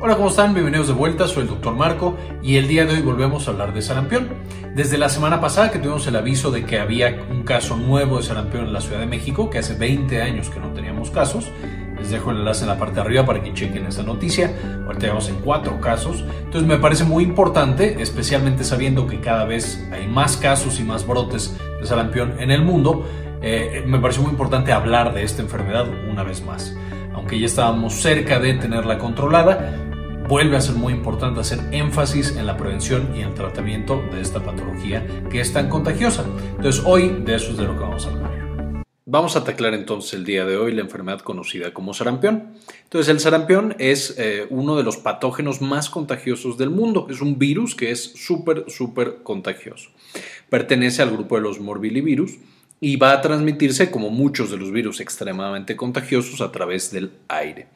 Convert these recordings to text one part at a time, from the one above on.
Hola, ¿cómo están? Bienvenidos de vuelta, soy el doctor Marco y el día de hoy volvemos a hablar de sarampión. Desde la semana pasada que tuvimos el aviso de que había un caso nuevo de sarampión en la Ciudad de México, que hace 20 años que no teníamos casos, les dejo el enlace en la parte de arriba para que chequen esa noticia. Ahorita vamos en cuatro casos. Entonces me parece muy importante, especialmente sabiendo que cada vez hay más casos y más brotes de sarampión en el mundo, eh, me parece muy importante hablar de esta enfermedad una vez más. Aunque ya estábamos cerca de tenerla controlada, vuelve a ser muy importante hacer énfasis en la prevención y el tratamiento de esta patología que es tan contagiosa. Entonces hoy de eso es de lo que vamos a hablar. Vamos a taclar entonces el día de hoy la enfermedad conocida como sarampión. Entonces el sarampión es eh, uno de los patógenos más contagiosos del mundo. Es un virus que es súper, súper contagioso. Pertenece al grupo de los morbillivirus y va a transmitirse como muchos de los virus extremadamente contagiosos a través del aire.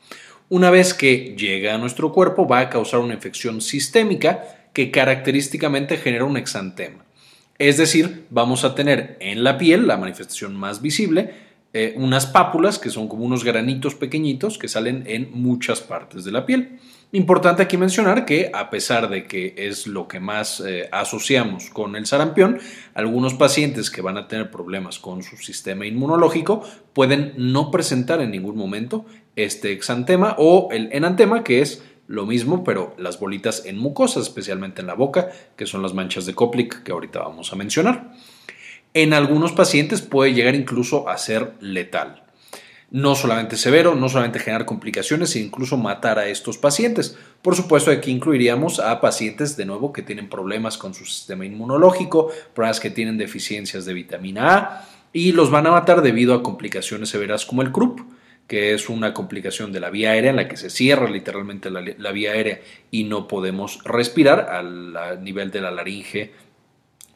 Una vez que llega a nuestro cuerpo va a causar una infección sistémica que característicamente genera un exantema. Es decir, vamos a tener en la piel, la manifestación más visible, eh, unas pápulas que son como unos granitos pequeñitos que salen en muchas partes de la piel. Importante aquí mencionar que a pesar de que es lo que más eh, asociamos con el sarampión, algunos pacientes que van a tener problemas con su sistema inmunológico pueden no presentar en ningún momento este exantema o el enantema, que es lo mismo, pero las bolitas en mucosas, especialmente en la boca, que son las manchas de Koplik que ahorita vamos a mencionar. En algunos pacientes puede llegar incluso a ser letal. No solamente severo, no solamente generar complicaciones, sino incluso matar a estos pacientes. Por supuesto, aquí incluiríamos a pacientes de nuevo que tienen problemas con su sistema inmunológico, problemas que tienen deficiencias de vitamina A y los van a matar debido a complicaciones severas como el CRUP que es una complicación de la vía aérea en la que se cierra literalmente la, vía aérea y no podemos respirar al, nivel de la laringe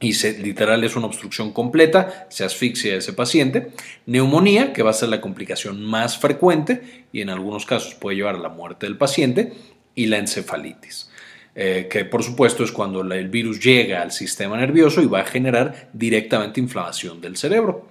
y se, literal es una obstrucción completa, se asfixia ese paciente. Neumonía, que va a ser la complicación más frecuente y en algunos casos puede llevar a la muerte del paciente, y la encefalitis. Eh, que por supuesto es cuando el virus llega al sistema nervioso y va a generar directamente inflamación del cerebro.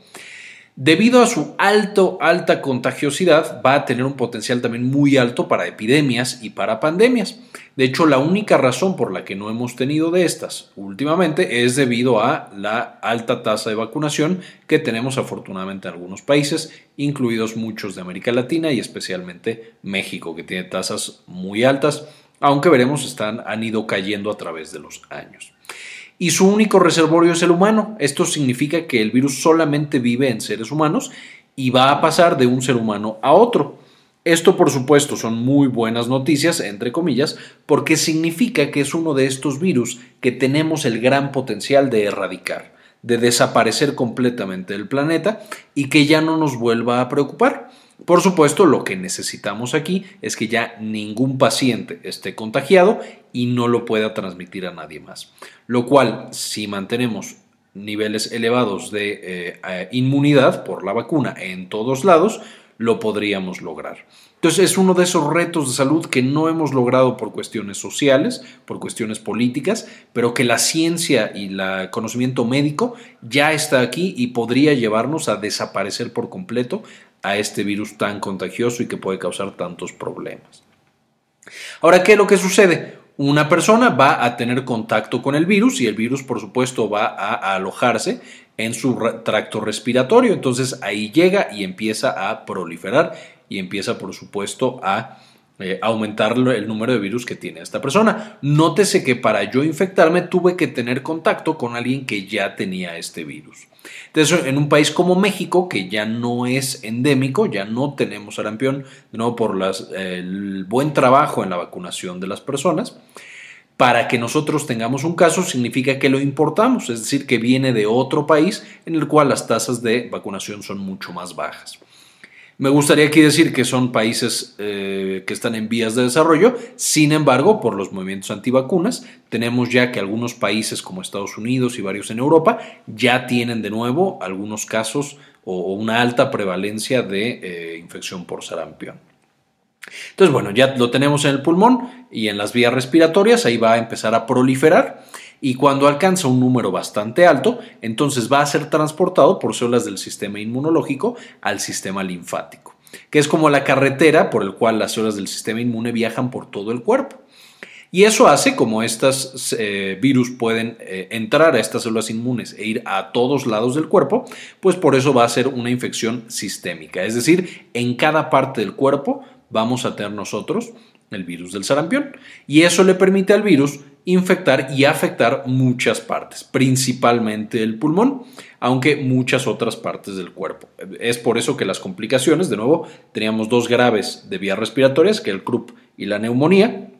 Debido a su alto, alta contagiosidad, va a tener un potencial también muy alto para epidemias y para pandemias. De hecho, la única razón por la que no hemos tenido de estas últimamente es debido a la alta tasa de vacunación que tenemos afortunadamente en algunos países, incluidos muchos de América Latina y especialmente México, que tiene tasas muy altas, aunque veremos están, han ido cayendo a través de los años y su único reservorio es el humano. Esto significa que el virus solamente vive en seres humanos y va a pasar de un ser humano a otro. Esto por supuesto son muy buenas noticias, entre comillas, porque significa que es uno de estos virus que tenemos el gran potencial de erradicar, de desaparecer completamente del planeta y que ya no nos vuelva a preocupar. Por supuesto, lo que necesitamos aquí es que ya ningún paciente esté contagiado y no lo pueda transmitir a nadie más. Lo cual, si mantenemos niveles elevados de eh, eh, inmunidad por la vacuna en todos lados, lo podríamos lograr. Entonces es uno de esos retos de salud que no hemos logrado por cuestiones sociales, por cuestiones políticas, pero que la ciencia y el conocimiento médico ya está aquí y podría llevarnos a desaparecer por completo a este virus tan contagioso y que puede causar tantos problemas. Ahora, ¿qué es lo que sucede? Una persona va a tener contacto con el virus y el virus, por supuesto, va a alojarse en su tracto respiratorio. Entonces ahí llega y empieza a proliferar y empieza, por supuesto, a eh, aumentar el número de virus que tiene esta persona. Nótese que para yo infectarme tuve que tener contacto con alguien que ya tenía este virus. Entonces, en un país como México, que ya no es endémico, ya no tenemos sarampión, de nuevo por el buen trabajo en la vacunación de las personas, para que nosotros tengamos un caso significa que lo importamos, es decir, que viene de otro país en el cual las tasas de vacunación son mucho más bajas. Me gustaría aquí decir que son países eh, que están en vías de desarrollo, sin embargo, por los movimientos antivacunas, tenemos ya que algunos países como Estados Unidos y varios en Europa ya tienen de nuevo algunos casos o, una alta prevalencia de eh, infección por sarampión. Entonces, bueno, ya lo tenemos en el pulmón y en las vías respiratorias, ahí va a empezar a proliferar y cuando alcanza un número bastante alto, entonces va a ser transportado por células del sistema inmunológico al sistema linfático. que es como la carretera por el cual las células del sistema inmune viajan por todo el cuerpo. Y eso hace, como estos eh, virus pueden eh, entrar a estas células inmunes e ir a todos lados del cuerpo, pues por eso va a ser una infección sistémica. Es decir, en cada parte del cuerpo vamos a tener nosotros el virus del sarampión. Y eso le permite al virus infectar y afectar muchas partes, principalmente el pulmón, aunque muchas otras partes del cuerpo. Es por eso que las complicaciones, de nuevo, teníamos dos graves de vías respiratorias, que el croup y la neumonía,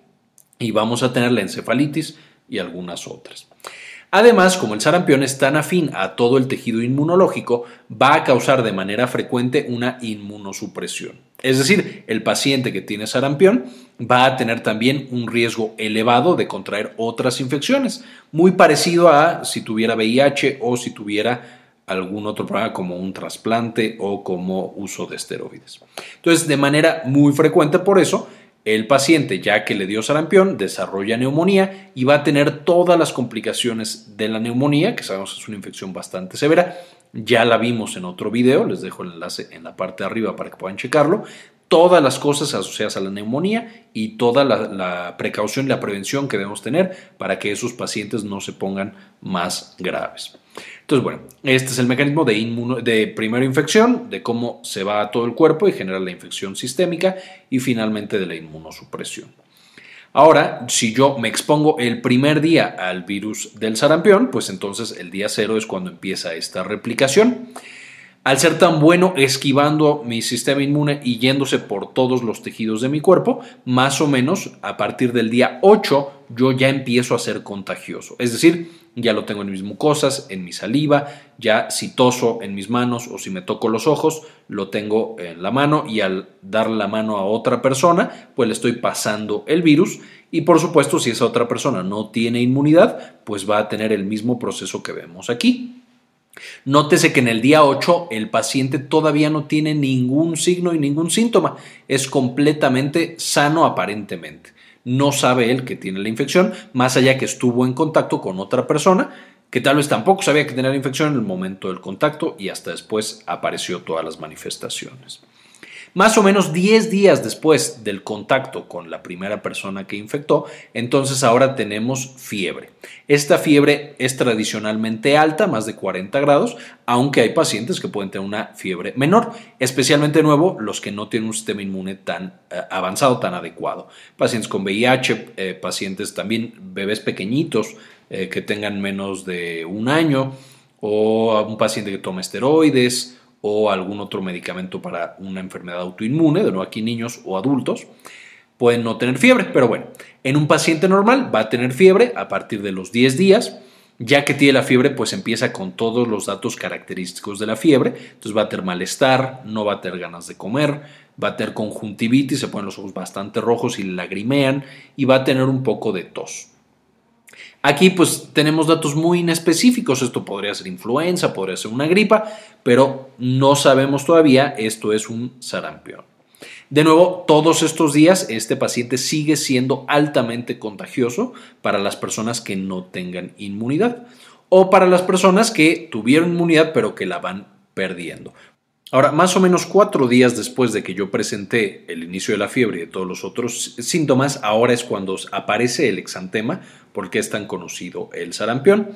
y vamos a tener la encefalitis y algunas otras. Además, como el sarampión es tan afín a todo el tejido inmunológico, va a causar de manera frecuente una inmunosupresión. Es decir, el paciente que tiene sarampión va a tener también un riesgo elevado de contraer otras infecciones, muy parecido a si tuviera VIH o si tuviera algún otro problema como un trasplante o como uso de esteroides. Entonces, de manera muy frecuente por eso, el paciente, ya que le dio sarampión, desarrolla neumonía y va a tener todas las complicaciones de la neumonía, que sabemos es una infección bastante severa. Ya la vimos en otro video, les dejo el enlace en la parte de arriba para que puedan checarlo. Todas las cosas asociadas a la neumonía y toda la, la precaución y la prevención que debemos tener para que esos pacientes no se pongan más graves. Entonces, bueno, este es el mecanismo de, de primera infección, de cómo se va a todo el cuerpo y genera la infección sistémica y finalmente de la inmunosupresión. Ahora, si yo me expongo el primer día al virus del sarampión, pues entonces el día cero es cuando empieza esta replicación. Al ser tan bueno esquivando mi sistema inmune y yéndose por todos los tejidos de mi cuerpo, más o menos a partir del día 8 yo ya empiezo a ser contagioso. Es decir, ya lo tengo en mis mucosas, en mi saliva, ya si toso en mis manos o si me toco los ojos, lo tengo en la mano y al dar la mano a otra persona, pues le estoy pasando el virus y por supuesto si esa otra persona no tiene inmunidad, pues va a tener el mismo proceso que vemos aquí. Nótese que en el día 8 el paciente todavía no tiene ningún signo y ningún síntoma, es completamente sano aparentemente no sabe él que tiene la infección, más allá que estuvo en contacto con otra persona que tal vez tampoco sabía que tenía la infección en el momento del contacto y hasta después apareció todas las manifestaciones. Más o menos 10 días después del contacto con la primera persona que infectó, entonces ahora tenemos fiebre. Esta fiebre es tradicionalmente alta, más de 40 grados, aunque hay pacientes que pueden tener una fiebre menor, especialmente nuevo los que no tienen un sistema inmune tan eh, avanzado, tan adecuado. Pacientes con VIH, eh, pacientes también, bebés pequeñitos eh, que tengan menos de un año, o un paciente que toma esteroides, o algún otro medicamento para una enfermedad autoinmune, de nuevo aquí niños o adultos, pueden no tener fiebre, pero bueno, en un paciente normal va a tener fiebre a partir de los 10 días, ya que tiene la fiebre, pues empieza con todos los datos característicos de la fiebre, entonces va a tener malestar, no va a tener ganas de comer, va a tener conjuntivitis, se ponen los ojos bastante rojos y lagrimean y va a tener un poco de tos. Aquí pues tenemos datos muy inespecíficos, esto podría ser influenza, podría ser una gripa, pero no sabemos todavía, esto es un sarampión. De nuevo, todos estos días este paciente sigue siendo altamente contagioso para las personas que no tengan inmunidad o para las personas que tuvieron inmunidad pero que la van perdiendo. Ahora, más o menos cuatro días después de que yo presenté el inicio de la fiebre y de todos los otros síntomas, ahora es cuando aparece el exantema, porque es tan conocido el sarampión.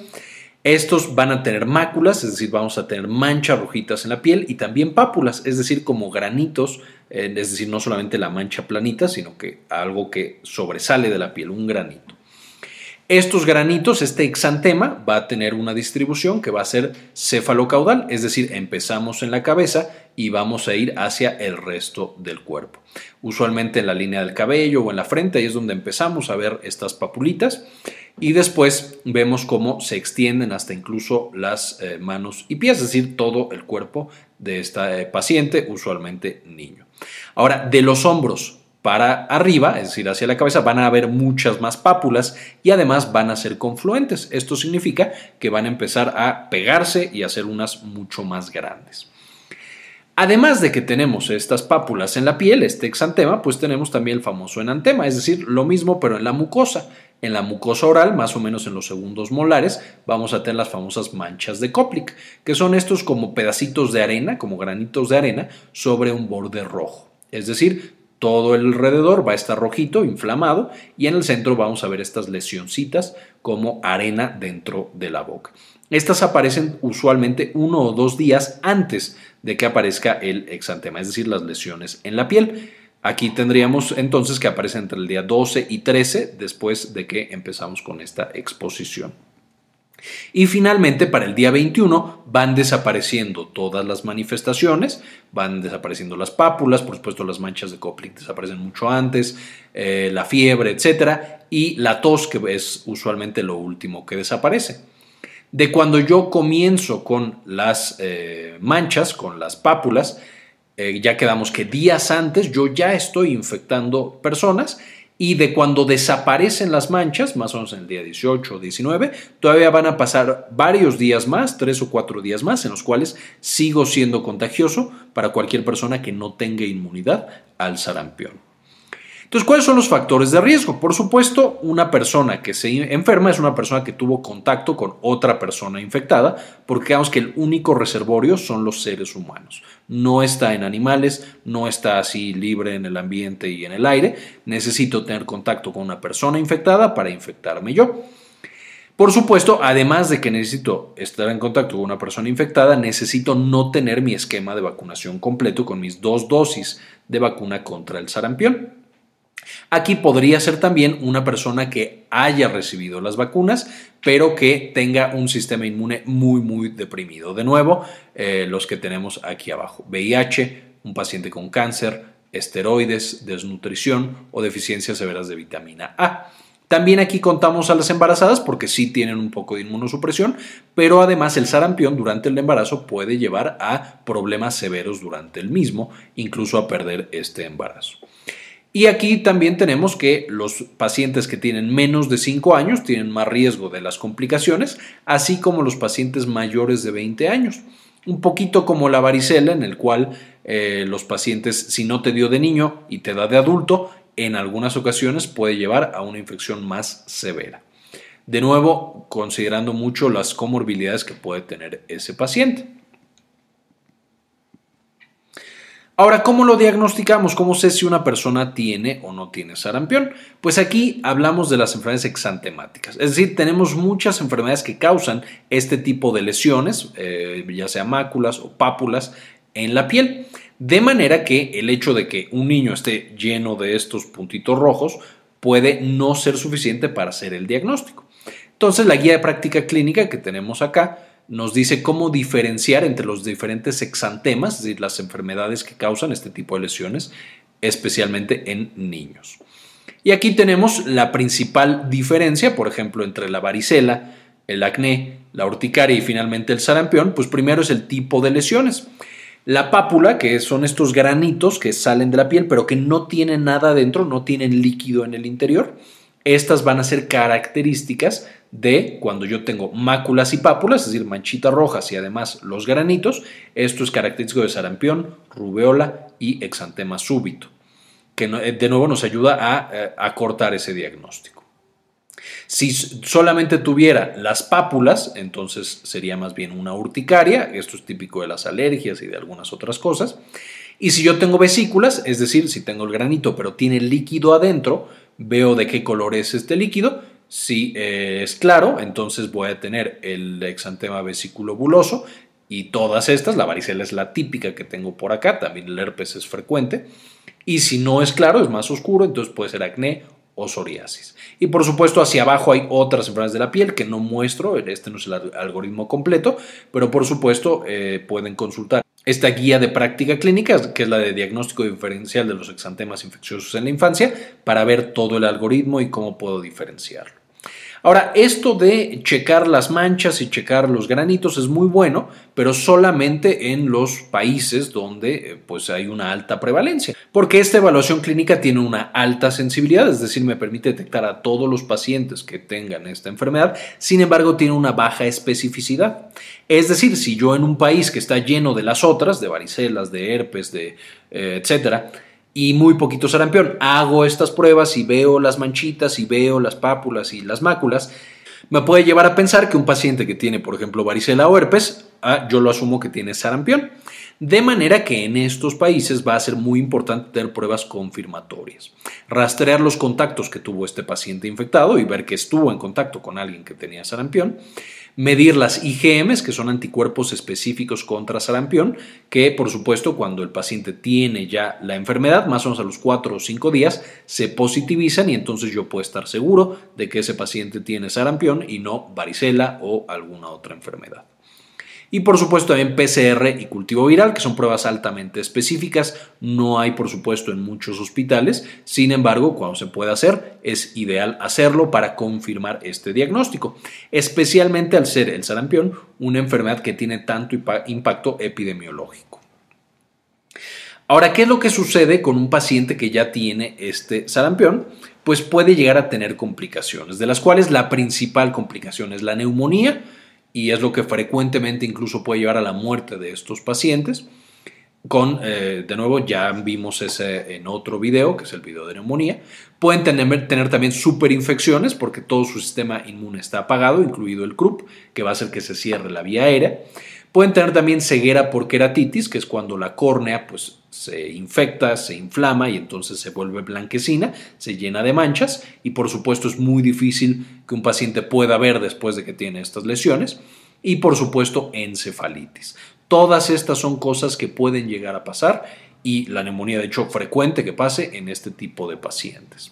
Estos van a tener máculas, es decir, vamos a tener manchas rojitas en la piel y también pápulas, es decir, como granitos, eh, es decir, no solamente la mancha planita, sino que algo que sobresale de la piel, un granito. Estos granitos, este exantema, va a tener una distribución que va a ser cefalocaudal, es decir, empezamos en la cabeza y vamos a ir hacia el resto del cuerpo. Usualmente en la línea del cabello o en la frente, ahí es donde empezamos a ver estas papulitas y después vemos cómo se extienden hasta incluso las eh, manos y pies, es decir, todo el cuerpo de esta eh, paciente, usualmente niño. Ahora, de los hombros para arriba, es decir, hacia la cabeza, van a haber muchas más pápulas y además van a ser confluentes. Esto significa que van a empezar a pegarse y a ser unas mucho más grandes. Además de que tenemos estas pápulas en la piel, este exantema, pues tenemos también el famoso enantema, es decir, lo mismo pero en la mucosa. En la mucosa oral, más o menos en los segundos molares, vamos a tener las famosas manchas de Koplik, que son estos como pedacitos de arena, como granitos de arena, sobre un borde rojo. Es decir, todo alrededor va a estar rojito, inflamado, y en el centro vamos a ver estas lesioncitas como arena dentro de la boca. Estas aparecen usualmente uno o dos días antes de que aparezca el exantema, es decir, las lesiones en la piel. Aquí tendríamos entonces que aparece entre el día 12 y 13 después de que empezamos con esta exposición. Y finalmente, para el día 21 van desapareciendo todas las manifestaciones, van desapareciendo las pápulas, por supuesto las manchas de Koplik desaparecen mucho antes, eh, la fiebre, etc. Y la tos, que es usualmente lo último que desaparece. De cuando yo comienzo con las eh, manchas, con las pápulas, eh, ya quedamos que días antes yo ya estoy infectando personas y de cuando desaparecen las manchas, más o menos en el día 18 o 19, todavía van a pasar varios días más, tres o cuatro días más, en los cuales sigo siendo contagioso para cualquier persona que no tenga inmunidad al sarampión. Entonces, ¿cuáles son los factores de riesgo? Por supuesto, una persona que se enferma es una persona que tuvo contacto con otra persona infectada, porque digamos que el único reservorio son los seres humanos. No está en animales, no está así libre en el ambiente y en el aire. Necesito tener contacto con una persona infectada para infectarme yo. Por supuesto, además de que necesito estar en contacto con una persona infectada, necesito no tener mi esquema de vacunación completo con mis dos dosis de vacuna contra el sarampión. Aquí podría ser también una persona que haya recibido las vacunas, pero que tenga un sistema inmune muy, muy deprimido. De nuevo, eh, los que tenemos aquí abajo. VIH, un paciente con cáncer, esteroides, desnutrición o deficiencias severas de vitamina A. También aquí contamos a las embarazadas porque sí tienen un poco de inmunosupresión, pero además el sarampión durante el embarazo puede llevar a problemas severos durante el mismo, incluso a perder este embarazo. Y aquí también tenemos que los pacientes que tienen menos de 5 años tienen más riesgo de las complicaciones, así como los pacientes mayores de 20 años. Un poquito como la varicela, en el cual eh, los pacientes, si no te dio de niño y te da de adulto, en algunas ocasiones puede llevar a una infección más severa. De nuevo, considerando mucho las comorbilidades que puede tener ese paciente. Ahora, ¿cómo lo diagnosticamos? ¿Cómo sé si una persona tiene o no tiene sarampión? Pues aquí hablamos de las enfermedades exantemáticas. Es decir, tenemos muchas enfermedades que causan este tipo de lesiones, eh, ya sea máculas o pápulas, en la piel. De manera que el hecho de que un niño esté lleno de estos puntitos rojos puede no ser suficiente para hacer el diagnóstico. Entonces, la guía de práctica clínica que tenemos acá nos dice cómo diferenciar entre los diferentes exantemas, es decir, las enfermedades que causan este tipo de lesiones, especialmente en niños. Y aquí tenemos la principal diferencia, por ejemplo, entre la varicela, el acné, la urticaria y finalmente el sarampión, pues primero es el tipo de lesiones. La pápula, que son estos granitos que salen de la piel, pero que no tienen nada dentro, no tienen líquido en el interior. Estas van a ser características de cuando yo tengo máculas y pápulas, es decir, manchitas rojas y además los granitos. Esto es característico de sarampión, rubeola y exantema súbito, que eh, de nuevo nos ayuda a, eh, a cortar ese diagnóstico. Si solamente tuviera las pápulas, entonces sería más bien una urticaria, esto es típico de las alergias y de algunas otras cosas. Y si yo tengo vesículas, es decir, si tengo el granito pero tiene líquido adentro, veo de qué color es este líquido. Si es claro, entonces voy a tener el exantema vesiculobuloso y todas estas, la varicela es la típica que tengo por acá, también el herpes es frecuente. Y si no es claro, es más oscuro, entonces puede ser acné o psoriasis. Y por supuesto, hacia abajo hay otras enfermedades de la piel que no muestro, este no es el algoritmo completo, pero por supuesto eh, pueden consultar esta guía de práctica clínica, que es la de diagnóstico diferencial de los exantemas infecciosos en la infancia, para ver todo el algoritmo y cómo puedo diferenciarlo. Ahora, esto de checar las manchas y checar los granitos es muy bueno, pero solamente en los países donde eh, pues hay una alta prevalencia, porque esta evaluación clínica tiene una alta sensibilidad, es decir, me permite detectar a todos los pacientes que tengan esta enfermedad, sin embargo tiene una baja especificidad. Es decir, si yo en un país que está lleno de las otras, de varicelas, de herpes, de eh, etcétera, y muy poquito sarampión. Hago estas pruebas y veo las manchitas y veo las pápulas y las máculas. Me puede llevar a pensar que un paciente que tiene, por ejemplo, varicela o herpes, ah, yo lo asumo que tiene sarampión. De manera que en estos países va a ser muy importante tener pruebas confirmatorias. Rastrear los contactos que tuvo este paciente infectado y ver que estuvo en contacto con alguien que tenía sarampión medir las IgMs, que son anticuerpos específicos contra sarampión, que por supuesto cuando el paciente tiene ya la enfermedad, más o menos a los 4 o 5 días, se positivizan y entonces yo puedo estar seguro de que ese paciente tiene sarampión y no varicela o alguna otra enfermedad. Y por supuesto también PCR y cultivo viral, que son pruebas altamente específicas. No hay por supuesto en muchos hospitales. Sin embargo, cuando se puede hacer, es ideal hacerlo para confirmar este diagnóstico. Especialmente al ser el sarampión una enfermedad que tiene tanto impacto epidemiológico. Ahora, ¿qué es lo que sucede con un paciente que ya tiene este sarampión? Pues puede llegar a tener complicaciones, de las cuales la principal complicación es la neumonía, y es lo que frecuentemente incluso puede llevar a la muerte de estos pacientes. Con, eh, de nuevo, ya vimos ese en otro video, que es el video de neumonía. Pueden tener, tener también superinfecciones porque todo su sistema inmune está apagado, incluido el CRUP, que va a hacer que se cierre la vía aérea. Pueden tener también ceguera por queratitis, que es cuando la córnea pues, se infecta, se inflama y entonces se vuelve blanquecina, se llena de manchas y por supuesto es muy difícil que un paciente pueda ver después de que tiene estas lesiones. Y por supuesto encefalitis. Todas estas son cosas que pueden llegar a pasar y la neumonía de hecho frecuente que pase en este tipo de pacientes.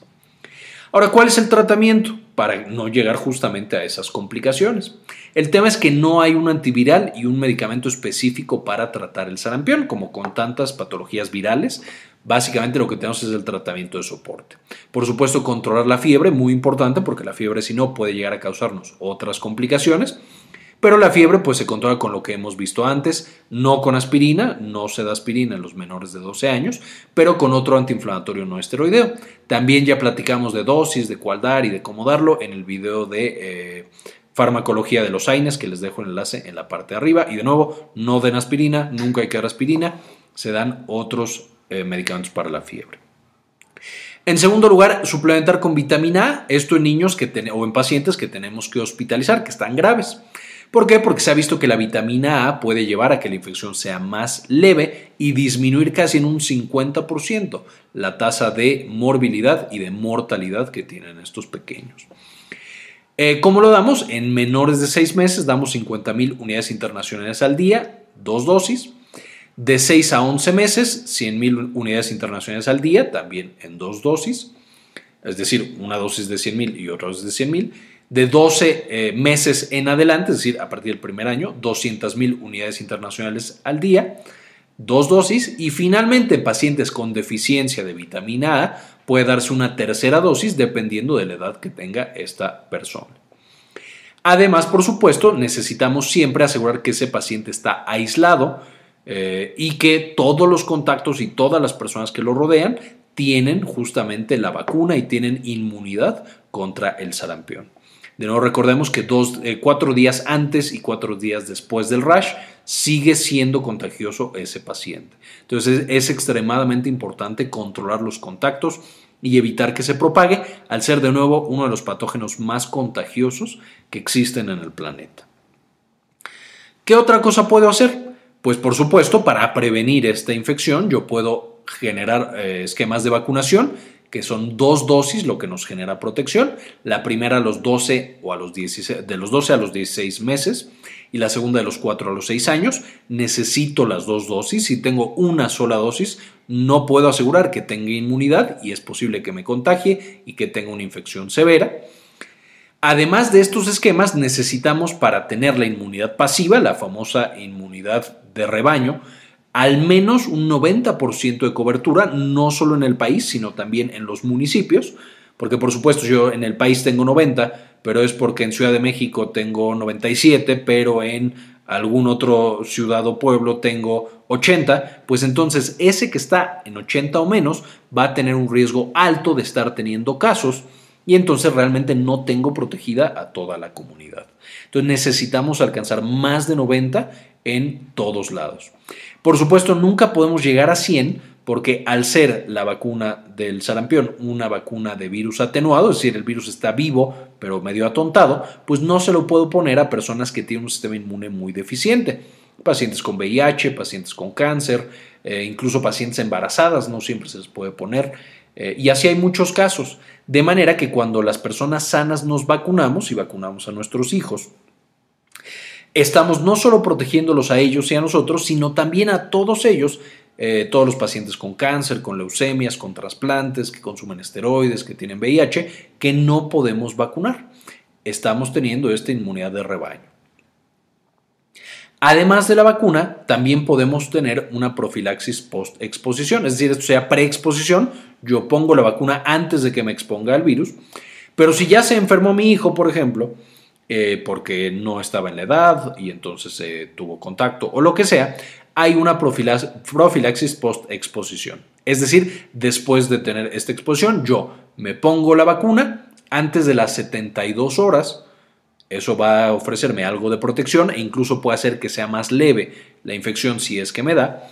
Ahora, ¿cuál es el tratamiento para no llegar justamente a esas complicaciones? El tema es que no hay un antiviral y un medicamento específico para tratar el sarampión, como con tantas patologías virales. Básicamente lo que tenemos es el tratamiento de soporte. Por supuesto, controlar la fiebre, muy importante, porque la fiebre si no puede llegar a causarnos otras complicaciones. Pero la fiebre pues se controla con lo que hemos visto antes, no con aspirina, no se da aspirina en los menores de 12 años, pero con otro antiinflamatorio no esteroideo. También ya platicamos de dosis, de cuál dar y de cómo darlo en el video de eh, farmacología de los AINES, que les dejo el enlace en la parte de arriba. Y de nuevo, no den aspirina, nunca hay que dar aspirina, se dan otros eh, medicamentos para la fiebre. En segundo lugar, suplementar con vitamina A, esto en niños que o en pacientes que tenemos que hospitalizar, que están graves. ¿Por qué? Porque se ha visto que la vitamina A puede llevar a que la infección sea más leve y disminuir casi en un 50% la tasa de morbilidad y de mortalidad que tienen estos pequeños. Eh, ¿Cómo lo damos? En menores de 6 meses damos 50.000 unidades internacionales al día, dos dosis. De 6 a 11 meses, 100.000 unidades internacionales al día, también en dos dosis. Es decir, una dosis de 100.000 y otra dosis de 100.000 de 12 eh, meses en adelante, es decir, a partir del primer año, 200.000 unidades internacionales al día, dos dosis y finalmente pacientes con deficiencia de vitamina A puede darse una tercera dosis dependiendo de la edad que tenga esta persona. Además, por supuesto, necesitamos siempre asegurar que ese paciente está aislado eh, y que todos los contactos y todas las personas que lo rodean tienen justamente la vacuna y tienen inmunidad contra el sarampión. De nuevo, recordemos que dos, eh, cuatro días antes y cuatro días después del rash sigue siendo contagioso ese paciente. Entonces es, extremadamente importante controlar los contactos y evitar que se propague al ser de nuevo uno de los patógenos más contagiosos que existen en el planeta. ¿Qué otra cosa puedo hacer? Pues por supuesto, para prevenir esta infección yo puedo generar eh, esquemas de vacunación que son dos dosis lo que nos genera protección. La primera a los 12 o a los 16, de los 12 a los 16 meses y la segunda de los 4 a los 6 años. Necesito las dos dosis. Si tengo una sola dosis, no puedo asegurar que tenga inmunidad y es posible que me contagie y que tenga una infección severa. Además de estos esquemas, necesitamos para tener la inmunidad pasiva, la famosa inmunidad de rebaño, al menos un 90% de cobertura, no solo en el país, sino también en los municipios, porque por supuesto yo en el país tengo 90, pero es porque en Ciudad de México tengo 97, pero en algún otro ciudad o pueblo tengo 80, pues entonces ese que está en 80 o menos va a tener un riesgo alto de estar teniendo casos y entonces realmente no tengo protegida a toda la comunidad. Entonces necesitamos alcanzar más de 90 en todos lados. Por supuesto, nunca podemos llegar a 100 porque al ser la vacuna del sarampión una vacuna de virus atenuado, es decir, el virus está vivo pero medio atontado, pues no se lo puedo poner a personas que tienen un sistema inmune muy deficiente. Pacientes con VIH, pacientes con cáncer, eh, incluso pacientes embarazadas, no siempre se les puede poner. Eh, y así hay muchos casos. De manera que cuando las personas sanas nos vacunamos y vacunamos a nuestros hijos, estamos no solo protegiéndolos a ellos y a nosotros, sino también a todos ellos, eh, todos los pacientes con cáncer, con leucemias, con trasplantes, que consumen esteroides, que tienen VIH, que no podemos vacunar. Estamos teniendo esta inmunidad de rebaño. Además de la vacuna, también podemos tener una profilaxis post-exposición, es decir, esto sea preexposición, yo pongo la vacuna antes de que me exponga al virus, pero si ya se enfermó mi hijo, por ejemplo, eh, porque no estaba en la edad y entonces eh, tuvo contacto o lo que sea, hay una profilaxis post-exposición. Es decir, después de tener esta exposición, yo me pongo la vacuna antes de las 72 horas. Eso va a ofrecerme algo de protección e incluso puede hacer que sea más leve la infección si es que me da.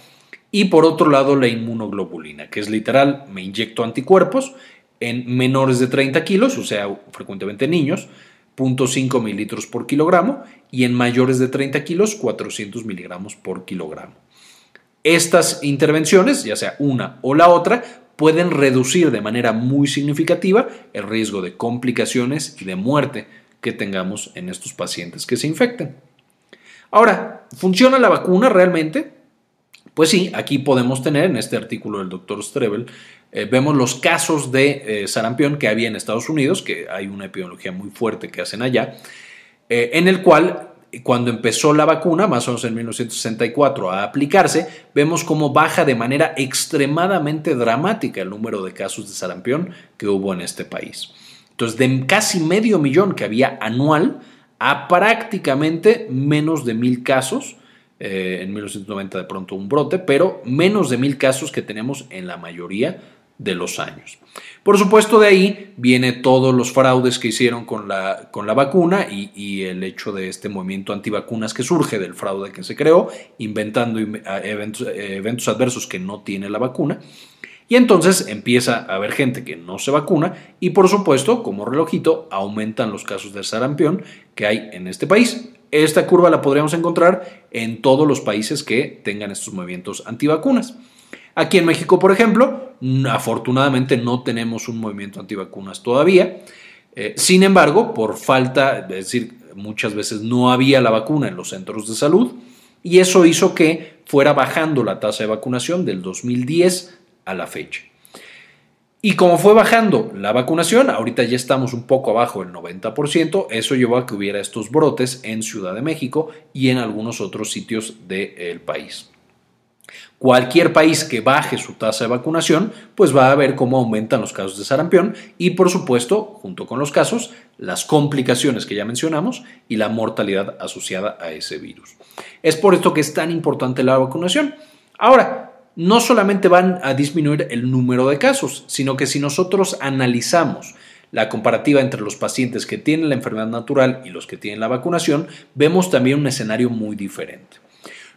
Y por otro lado, la inmunoglobulina, que es literal, me inyecto anticuerpos en menores de 30 kilos, o sea, frecuentemente niños, 0.5 mililitros por kilogramo y en mayores de 30 kilos 400 miligramos por kilogramo. Estas intervenciones, ya sea una o la otra, pueden reducir de manera muy significativa el riesgo de complicaciones y de muerte que tengamos en estos pacientes que se infecten. Ahora, ¿funciona la vacuna realmente? Pues sí, aquí podemos tener en este artículo del doctor Strebel eh, vemos los casos de eh, sarampión que había en Estados Unidos, que hay una epidemiología muy fuerte que hacen allá, eh, en el cual cuando empezó la vacuna, más o menos en 1964, a aplicarse, vemos cómo baja de manera extremadamente dramática el número de casos de sarampión que hubo en este país. Entonces, de casi medio millón que había anual a prácticamente menos de mil casos, en 1990 de pronto un brote, pero menos de mil casos que tenemos en la mayoría de los años. Por supuesto, de ahí viene todos los fraudes que hicieron con la, con la vacuna y, el hecho de este movimiento antivacunas que surge del fraude que se creó, inventando eventos, eventos adversos que no tiene la vacuna. Y entonces empieza a haber gente que no se vacuna y por supuesto, como relojito, aumentan los casos de sarampión que hay en este país. Esta curva la podríamos encontrar en todos los países que tengan estos movimientos antivacunas. Aquí en México, por ejemplo, afortunadamente no tenemos un movimiento antivacunas todavía. Eh, sin embargo, por falta, es decir, muchas veces no había la vacuna en los centros de salud y eso hizo que fuera bajando la tasa de vacunación del 2010 a la fecha. Y como fue bajando la vacunación, ahorita ya estamos un poco abajo del 90%, eso llevó a que hubiera estos brotes en Ciudad de México y en algunos otros sitios del país. Cualquier país que baje su tasa de vacunación, pues va a ver cómo aumentan los casos de sarampión y, por supuesto, junto con los casos, las complicaciones que ya mencionamos y la mortalidad asociada a ese virus. Es por esto que es tan importante la vacunación. Ahora, no solamente van a disminuir el número de casos, sino que si nosotros analizamos la comparativa entre los pacientes que tienen la enfermedad natural y los que tienen la vacunación, vemos también un escenario muy diferente.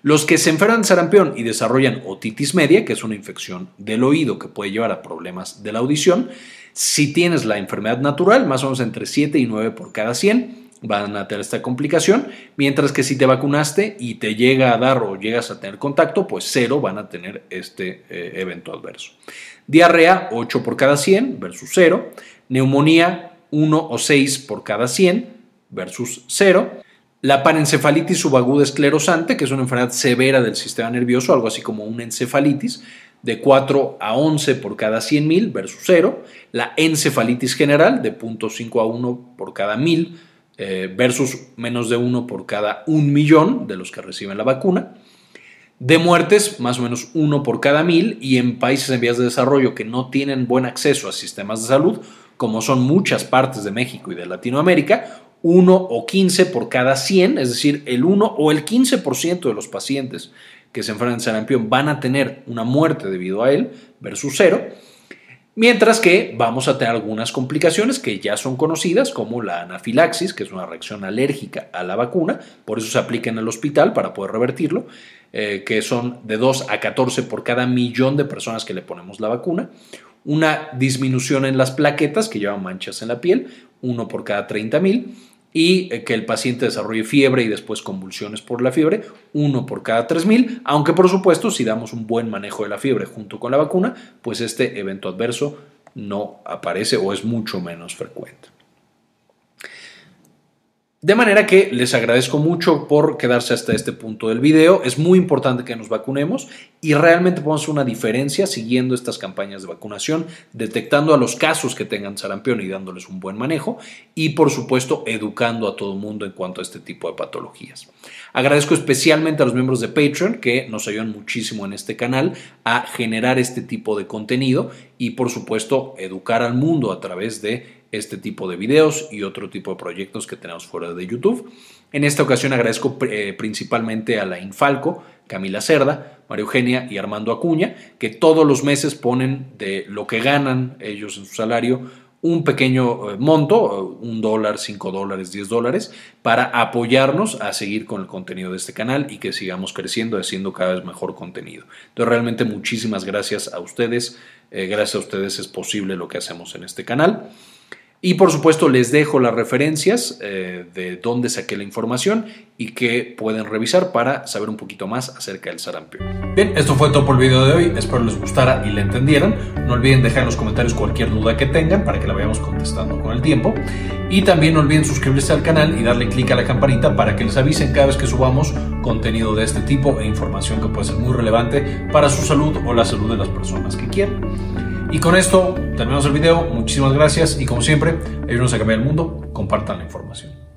Los que se enferman de sarampión y desarrollan otitis media, que es una infección del oído que puede llevar a problemas de la audición, si tienes la enfermedad natural, más o menos entre 7 y 9 por cada 100, van a tener esta complicación, mientras que si te vacunaste y te llega a dar o llegas a tener contacto, pues cero van a tener este eh, evento adverso. Diarrea, 8 por cada 100 versus 0. Neumonía, 1 o 6 por cada 100 versus 0 la parencefalitis subaguda esclerosante, que es una enfermedad severa del sistema nervioso, algo así como una encefalitis, de 4 a 11 por cada 100.000 versus 0. La encefalitis general, de 0.5 a 1 por cada 1000 eh, versus menos de 1 por cada 1 millón de los que reciben la vacuna. De muertes, más o menos 1 por cada 1000 y en países en vías de desarrollo que no tienen buen acceso a sistemas de salud, como son muchas partes de México y de Latinoamérica, 1 o 15 por cada 100, es decir, el 1 o el 15% de los pacientes que se enfrentan a sarampión van a tener una muerte debido a él versus 0. Mientras que vamos a tener algunas complicaciones que ya son conocidas, como la anafilaxis, que es una reacción alérgica a la vacuna, por eso se aplica en el hospital para poder revertirlo, eh, que son de 2 a 14 por cada millón de personas que le ponemos la vacuna, una disminución en las plaquetas que llevan manchas en la piel, uno por cada 30 mil, y eh, que el paciente desarrolle fiebre y después convulsiones por la fiebre, uno por cada 3.000, aunque por supuesto si damos un buen manejo de la fiebre junto con la vacuna, pues este evento adverso no aparece o es mucho menos frecuente. De manera que les agradezco mucho por quedarse hasta este punto del video. Es muy importante que nos vacunemos y realmente podemos una diferencia siguiendo estas campañas de vacunación, detectando a los casos que tengan sarampión y dándoles un buen manejo y por supuesto educando a todo el mundo en cuanto a este tipo de patologías. Agradezco especialmente a los miembros de Patreon que nos ayudan muchísimo en este canal a generar este tipo de contenido y por supuesto educar al mundo a través de este tipo de videos y otro tipo de proyectos que tenemos fuera de YouTube. En esta ocasión agradezco eh, principalmente a la Infalco, Camila Cerda, María Eugenia y Armando Acuña, que todos los meses ponen de lo que ganan ellos en su salario un pequeño eh, monto, un dólar, cinco dólares, diez dólares, para apoyarnos a seguir con el contenido de este canal y que sigamos creciendo, haciendo cada vez mejor contenido. Entonces, realmente muchísimas gracias a ustedes. Eh, gracias a ustedes es posible lo que hacemos en este canal. Y por supuesto les dejo las referencias eh, de dónde saqué la información y que pueden revisar para saber un poquito más acerca del sarampión. Bien, esto fue todo por el video de hoy. Espero les gustara y le entendieran. No olviden dejar en los comentarios cualquier duda que tengan para que la vayamos contestando con el tiempo. Y también no olviden suscribirse al canal y darle clic a la campanita para que les avisen cada vez que subamos contenido de este tipo e información que puede ser muy relevante para su salud o la salud de las personas que quieran. Y con esto terminamos el video. Muchísimas gracias y como siempre, ayúdenos a cambiar el mundo. Compartan la información.